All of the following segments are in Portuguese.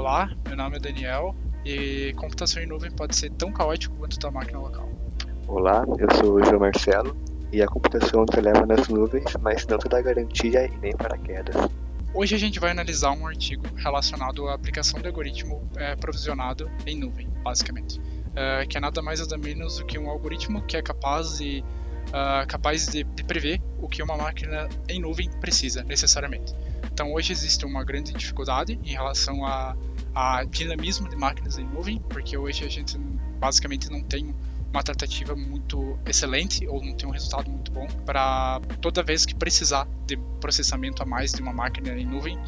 Olá, meu nome é Daniel e computação em nuvem pode ser tão caótico quanto da máquina local. Olá, eu sou o João Marcelo e a computação te leva nas nuvens, mas não te dá garantia e nem paraquedas. Hoje a gente vai analisar um artigo relacionado à aplicação de algoritmo é, provisionado em nuvem, basicamente, é, que é nada mais nada menos do que um algoritmo que é capaz de, uh, capaz de, de prever o que uma máquina em nuvem precisa necessariamente. Então hoje existe uma grande dificuldade em relação a, a dinamismo de máquinas em nuvem, porque hoje a gente basicamente não tem uma tratativa muito excelente ou não tem um resultado muito bom para toda vez que precisar de processamento a mais de uma máquina em nuvem.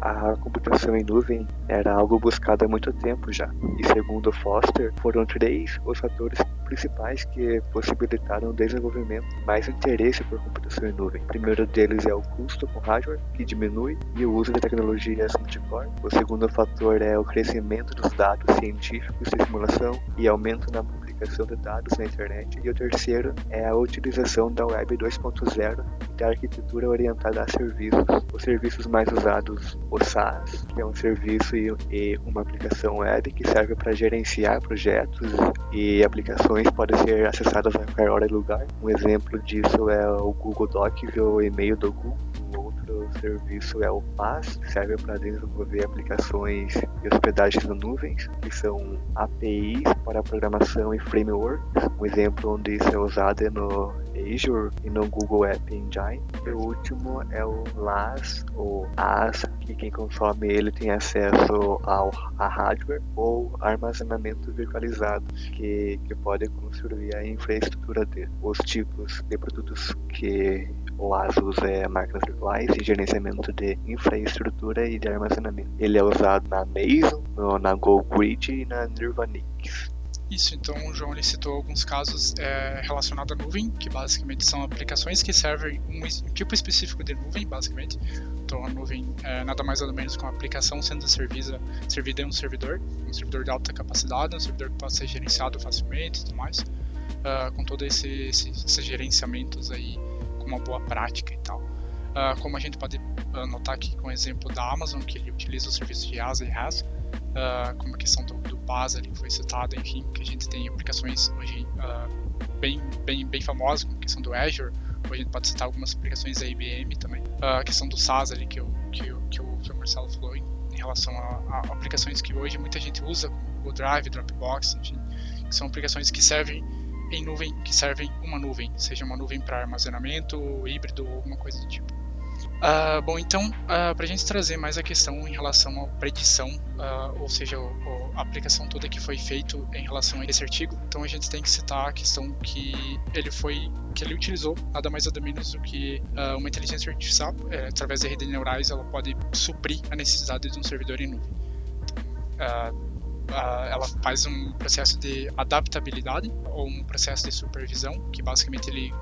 A computação em nuvem era algo buscado há muito tempo já, e segundo Foster, foram três os fatores principais que possibilitaram o desenvolvimento mais interesse por computação em nuvem. O primeiro deles é o custo com hardware, que diminui, e o uso de tecnologias multicore. O segundo fator é o crescimento dos dados científicos de simulação e aumento na publicação de dados na internet. E o terceiro é a utilização da Web 2.0 e da arquitetura orientada a serviços. Os serviços mais usados, o SaaS, que é um serviço e, uma aplicação web que serve para gerenciar projetos e aplicações podem ser acessadas a qualquer hora e lugar. Um exemplo disso é o Google Docs ou o e-mail do Google. Outro serviço é o PaaS, que serve para desenvolver aplicações e hospedagens nas nuvens, que são APIs para programação e frameworks. Um exemplo onde isso é usado é no Azure e no Google App Engine. E o último é o LAS, ou AS, que quem consome ele tem acesso ao a hardware ou armazenamento virtualizado, que, que pode construir a infraestrutura dele. Os tipos de produtos que o AS usa é máquinas virtuais e gerenciamento de infraestrutura e de armazenamento. Ele é usado na Mason, na GoGrid e na Nirvanix. Isso, então o João ele citou alguns casos é, relacionados à nuvem, que basicamente são aplicações que servem um, um tipo específico de nuvem, basicamente. Então a nuvem é nada mais nada menos que uma aplicação sendo servida, servida em um servidor, um servidor de alta capacidade, um servidor que pode ser gerenciado facilmente e tudo mais, uh, com todos esse, esse, esses gerenciamentos aí com uma boa prática e tal. Uh, como a gente pode notar aqui com o exemplo da Amazon, que ele utiliza o serviço de ASA e RAS, uh, como a questão do, do que foi citada, enfim, que a gente tem aplicações hoje uh, bem, bem, bem famosas, como a questão do Azure, ou a gente pode citar algumas aplicações da IBM também, uh, a questão do SaaS ali que, eu, que, eu, que o Sr. Marcelo falou em, em relação a, a, aplicações que hoje muita gente usa, como o Drive, Dropbox, enfim, que são aplicações que servem em nuvem, que servem uma nuvem, seja uma nuvem para armazenamento, híbrido ou alguma coisa do tipo. Uh, bom, então, uh, ah, para a gente trazer mais a questão em relação à predição, uh, ou seja, a aplicação toda que foi feito em relação a esse artigo, então a gente tem que citar a questão que ele foi, que ele utilizou nada mais nada menos do que uma inteligência artificial, é, através de redes neurais, ela pode suprir a necessidade de um servidor em nuvem. ela faz um processo de adaptabilidade ou um processo de supervisão, que basicamente ele,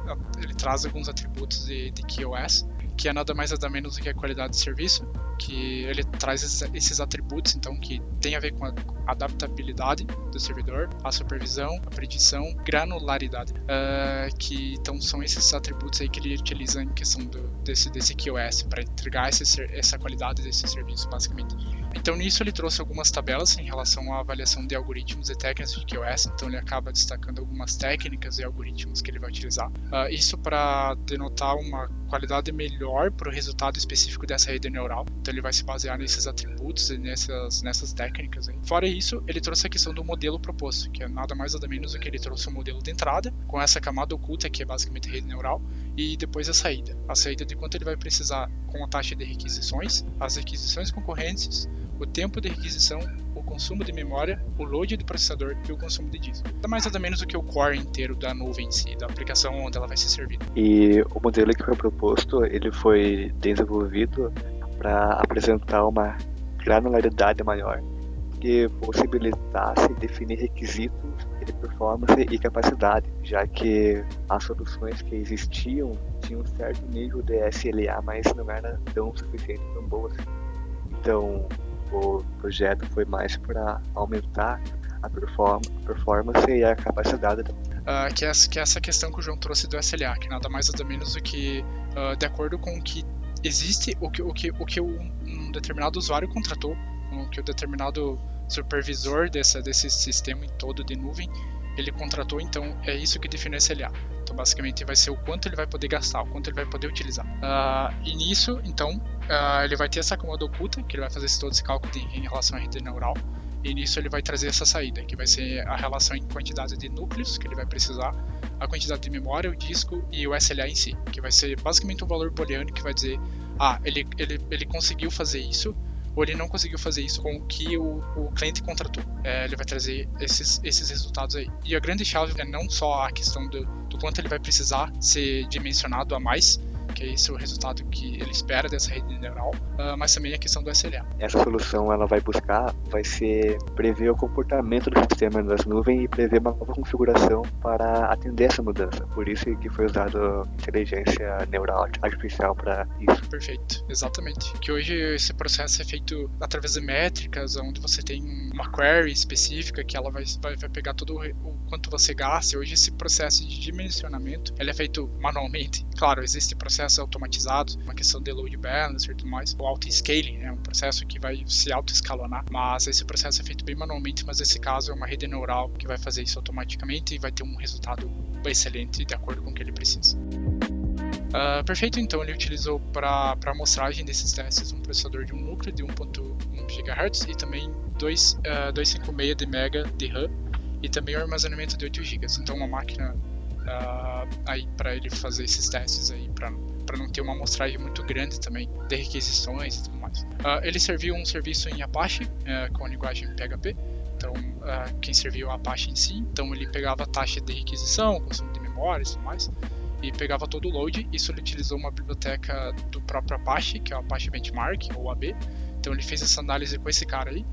ele traz alguns atributos de, de QoS que é nada mais nada menos do que a qualidade de serviço, que ele traz esses atributos, então, que tem a ver com a adaptabilidade do servidor, a supervisão, a predição, granularidade, uh, que então são esses atributos aí que ele utiliza em questão do, desse, desse QoS para entregar esse, essa qualidade desse serviço, basicamente. Então nisso ele trouxe algumas tabelas em relação à avaliação de algoritmos e técnicas de QoS, então ele acaba destacando algumas técnicas e algoritmos que ele vai utilizar. Uh, isso para denotar uma qualidade melhor para o resultado específico dessa rede neural. Então ele vai se basear nesses atributos e nessas, nessas técnicas. Fora isso, ele trouxe a questão do modelo proposto, que é nada mais nada menos do que ele trouxe o um modelo de entrada, com essa camada oculta que é basicamente a rede neural, e depois a saída. A saída de quanto ele vai precisar com a taxa de requisições, as requisições concorrentes, o tempo de requisição, o consumo de memória, o load do processador e o consumo de disco. Nada mais nada menos do que o core inteiro da nuvem em si, da aplicação onde ela vai ser servida. E o modelo que foi proposto, ele foi desenvolvido para apresentar uma granularidade maior que possibilitasse definir requisitos de performance e capacidade, já que as soluções que existiam tinham um certo nível de SLA, mas não era tão suficiente, tão boas. Então, o projeto foi mais para aumentar a performance e a capacidade. Uh, que, é, que é essa questão que o João trouxe do SLA, que nada mais nada menos do que, uh, de acordo com o que existe, o que, o que, o que um determinado usuário contratou, que o determinado supervisor dessa, desse sistema em todo de nuvem ele contratou, então é isso que define o SLA. Então, basicamente, vai ser o quanto ele vai poder gastar, o quanto ele vai poder utilizar. Uh, e nisso, então, uh, ele vai ter essa camada oculta, que ele vai fazer todo esse cálculo em relação à rede neural, e nisso ele vai trazer essa saída, que vai ser a relação em quantidade de núcleos que ele vai precisar, a quantidade de memória, o disco e o SLA em si, que vai ser basicamente um valor booleano que vai dizer, ah, ele, ele, ele conseguiu fazer isso, ou ele não conseguiu fazer isso com o que o, o cliente contratou. É, ele vai trazer esses, esses resultados aí. E a grande chave é não só a questão do, do quanto ele vai precisar ser dimensionado a mais, que é esse o resultado que ele espera dessa rede neural, uh, mas também a questão do SLA. Essa solução ela vai buscar, vai ser prever o comportamento do sistema das nuvens e prever uma nova configuração para atender essa mudança. Por isso que foi usado inteligência neural artificial para isso. Perfeito, exatamente. Que hoje esse processo é feito através de métricas, onde você tem uma query específica que ela vai, vai, vai pegar todo o quanto você gasta. Hoje esse processo de dimensionamento ele é feito manualmente. Claro, existe processo processos automatizados, uma questão de load balancer e tudo mais. O auto-scaling é um processo que vai se auto-escalonar, mas esse processo é feito bem manualmente, mas nesse caso é uma rede neural que vai fazer isso automaticamente e vai ter um resultado excelente de acordo com o que ele precisa. Uh, perfeito, então ele utilizou para amostragem desses testes um processador de um núcleo de 1.1 GHz e também 2, uh, 256 de MB de RAM e também o armazenamento de 8 GB. Então uma máquina uh, aí para ele fazer esses testes aí para para não ter uma amostragem muito grande também de requisições e tudo mais. Uh, ele serviu um serviço em Apache uh, com a linguagem PHP, então uh, quem serviu a Apache em si, então ele pegava a taxa de requisição, consumo de memória e tudo mais, e pegava todo o load. Isso ele utilizou uma biblioteca do próprio Apache, que é o Apache Benchmark ou AB. Então ele fez essa análise com esse cara aí.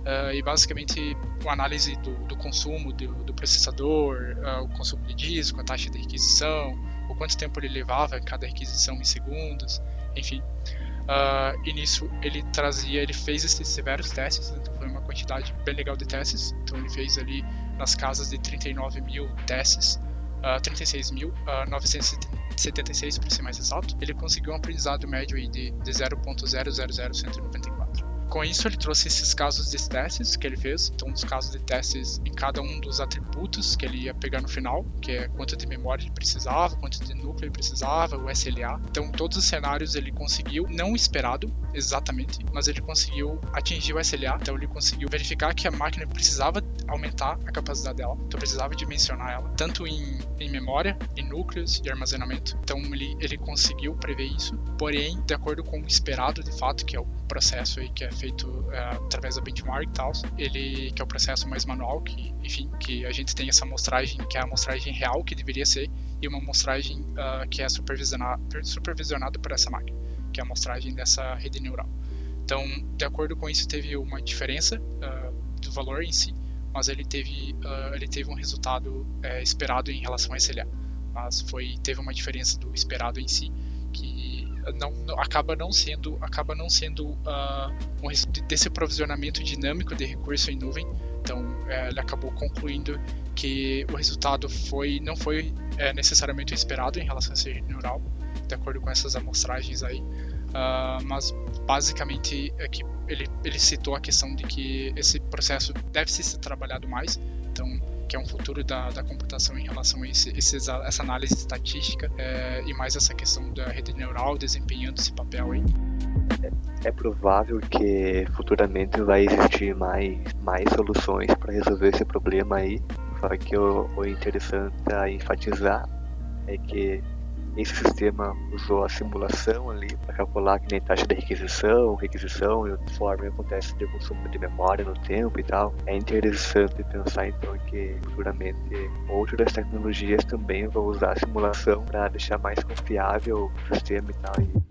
Uh, e basicamente uma análise do, do consumo do, do processador, uh, o consumo de disco, a taxa de requisição, quanto tempo ele levava cada requisição em segundos, enfim. Uh, e nisso ele trazia, ele fez esses severos testes, então foi uma quantidade bem legal de testes. Então ele fez ali nas casas de 39 mil testes, uh, 36.976 para ser mais exato. Ele conseguiu um aprendizado médio aí de, de 0.00194. Com isso, ele trouxe esses casos de testes que ele fez, então os casos de testes em cada um dos atributos que ele ia pegar no final, que é quanto de memória ele precisava, quanto de núcleo ele precisava, o SLA. Então, todos os cenários ele conseguiu, não esperado exatamente, mas ele conseguiu atingir o SLA, então ele conseguiu verificar que a máquina precisava aumentar a capacidade dela, então precisava dimensionar ela, tanto em, em memória, em núcleos e armazenamento. Então, ele, ele conseguiu prever isso, porém, de acordo com o esperado de fato, que é o processo aí que é feito é, através da benchmark e tal, ele que é o processo mais manual, que enfim, que a gente tem essa amostragem que é a amostragem real que deveria ser e uma amostragem uh, que é supervisionada supervisionado por essa máquina, que é a amostragem dessa rede neural. Então, de acordo com isso, teve uma diferença uh, do valor em si, mas ele teve uh, ele teve um resultado uh, esperado em relação a SLA, mas foi teve uma diferença do esperado em si que não, não, acaba não sendo acaba não sendo uh, um, desse provisionamento dinâmico de recurso em nuvem. Então é, ele acabou concluindo que o resultado foi não foi é, necessariamente o esperado em relação a essa rede neural de acordo com essas amostragens aí uh, mas basicamente é que ele, ele citou a questão de que esse processo deve ser trabalhado mais então que é um futuro da, da computação em relação a esse, esses, essa análise estatística é, e mais essa questão da rede neural desempenhando esse papel aí. É, é provável que futuramente vai existir mais, mais soluções para resolver esse problema aí. Só que o, o interessante a enfatizar é que esse sistema usou a simulação ali para calcular que nem taxa de requisição, requisição e conforme acontece de consumo de memória no tempo e tal. É interessante pensar então que futuramente outras tecnologias também vão usar a simulação para deixar mais confiável o sistema e tal e